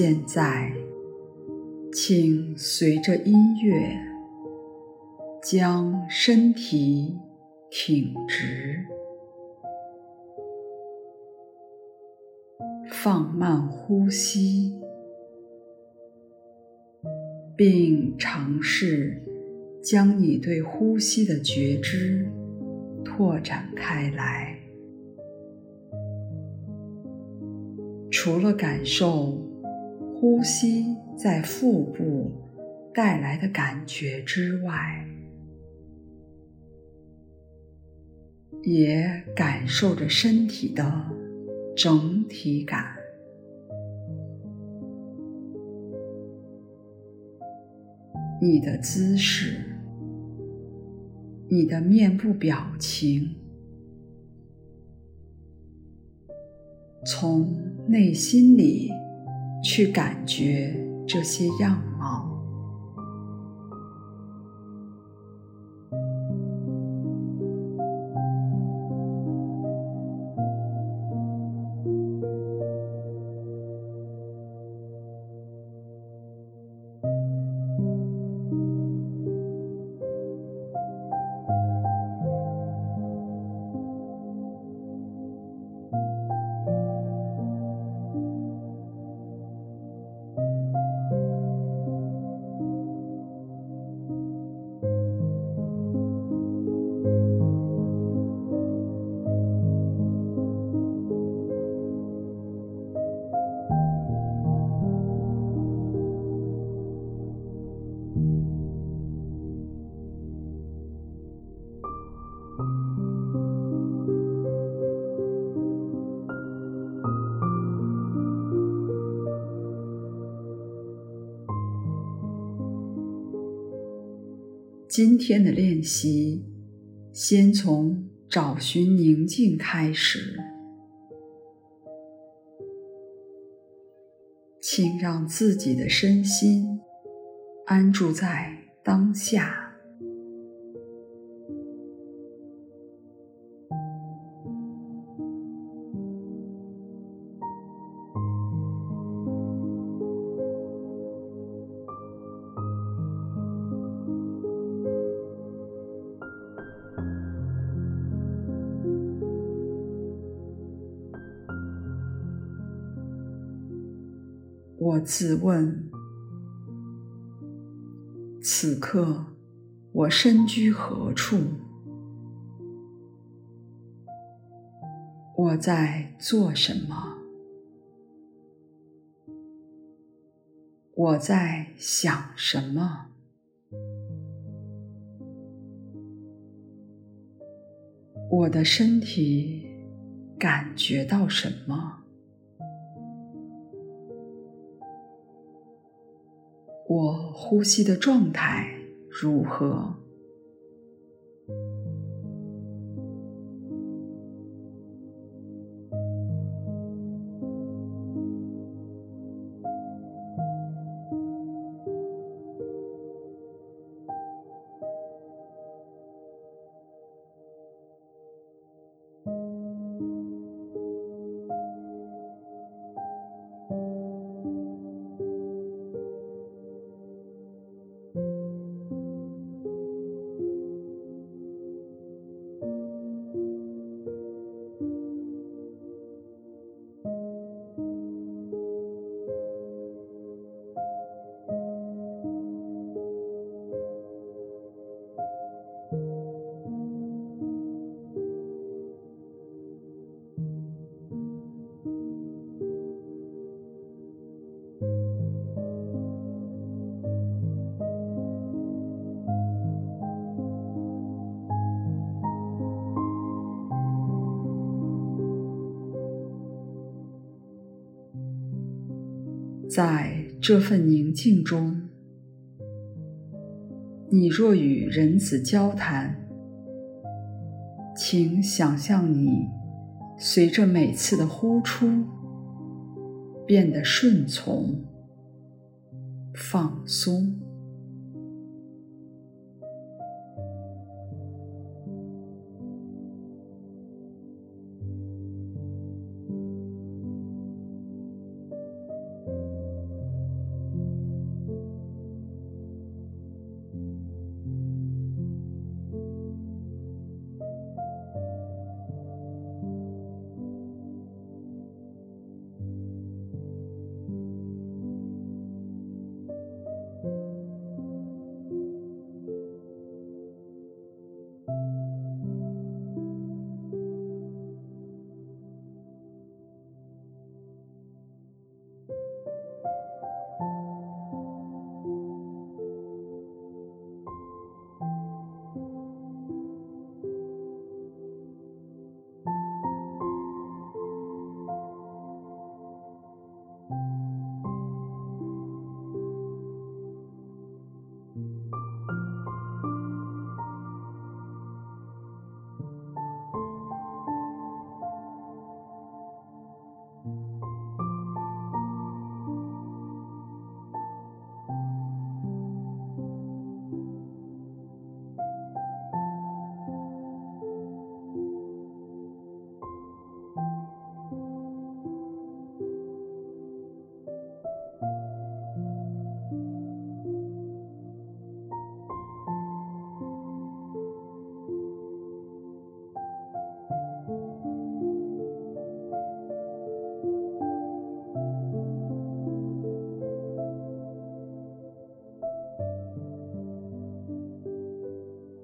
现在，请随着音乐将身体挺直，放慢呼吸，并尝试将你对呼吸的觉知拓展开来。除了感受呼吸在腹部带来的感觉之外，也感受着身体的整体感。你的姿势，你的面部表情，从内心里。去感觉这些样貌。今天的练习，先从找寻宁静开始。请让自己的身心安住在当下。我自问：此刻我身居何处？我在做什么？我在想什么？我的身体感觉到什么？我呼吸的状态如何？在这份宁静中，你若与人子交谈，请想象你随着每次的呼出，变得顺从、放松。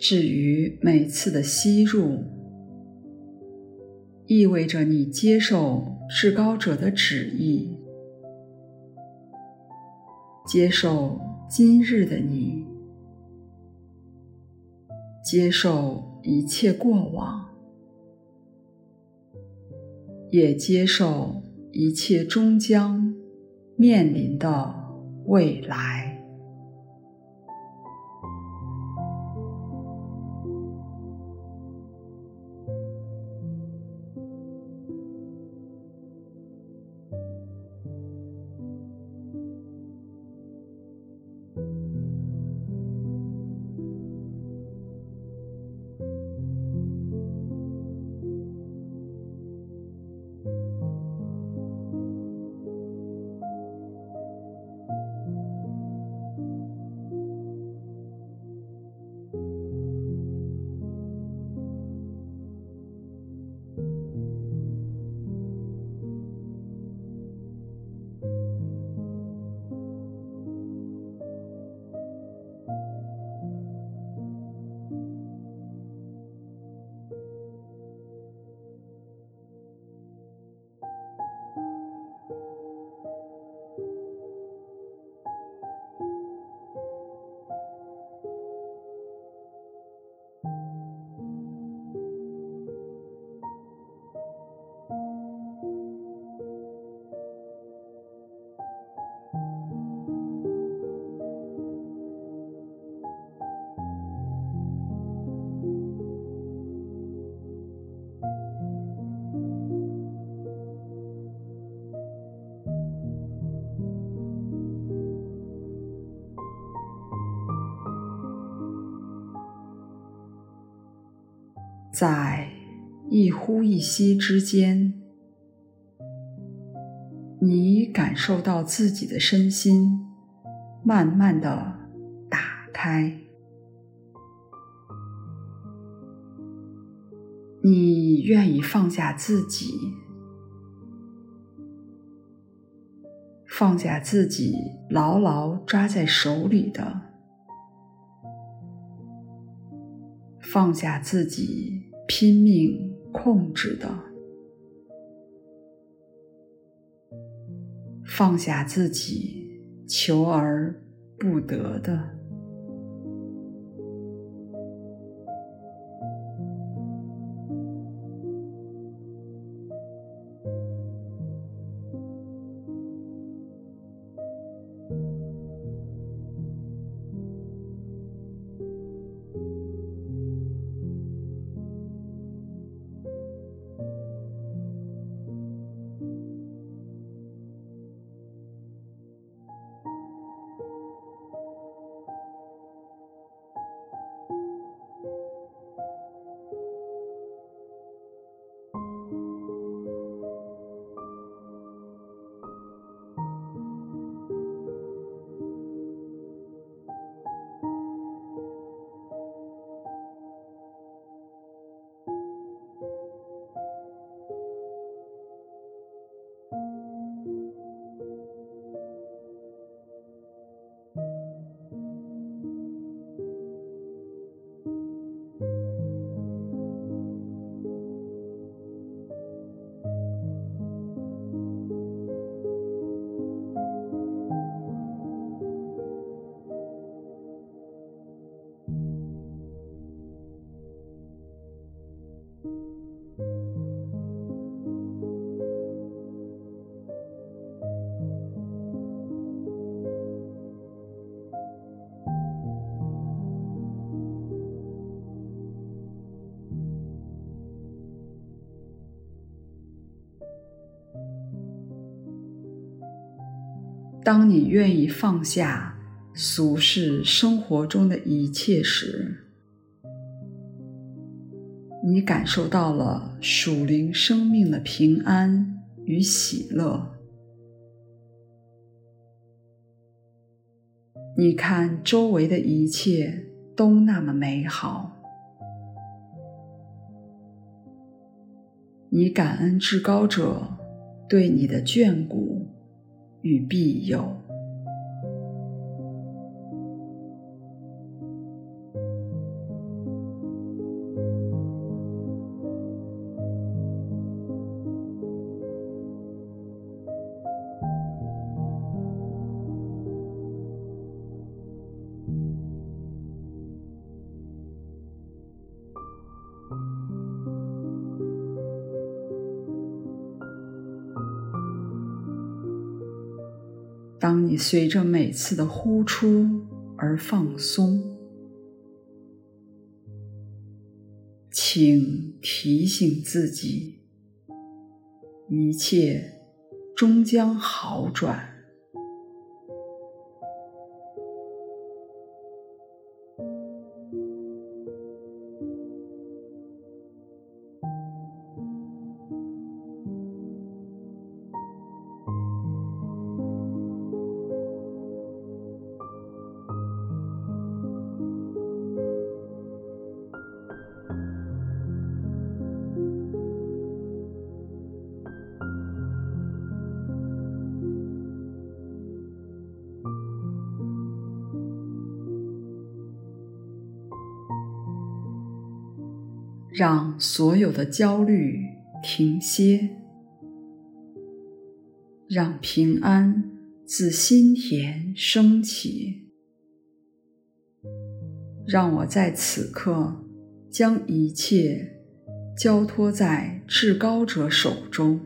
至于每次的吸入，意味着你接受至高者的旨意，接受今日的你，接受一切过往，也接受一切终将面临的未来。在一呼一吸之间，你感受到自己的身心慢慢的打开，你愿意放下自己，放下自己牢牢抓在手里的，放下自己。拼命控制的，放下自己求而不得的。当你愿意放下俗世生活中的一切时，你感受到了属灵生命的平安与喜乐。你看周围的一切都那么美好，你感恩至高者对你的眷顾与必有。当你随着每次的呼出而放松，请提醒自己，一切终将好转。让所有的焦虑停歇，让平安自心田升起。让我在此刻将一切交托在至高者手中。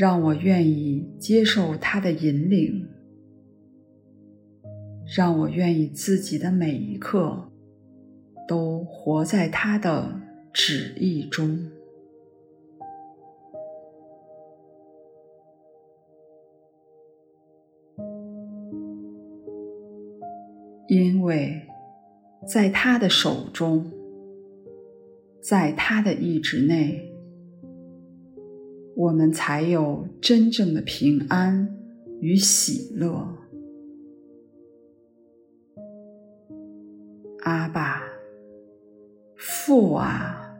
让我愿意接受他的引领，让我愿意自己的每一刻都活在他的旨意中，因为在他的手中，在他的意志内。我们才有真正的平安与喜乐。阿爸，父啊，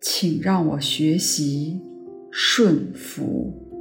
请让我学习顺服。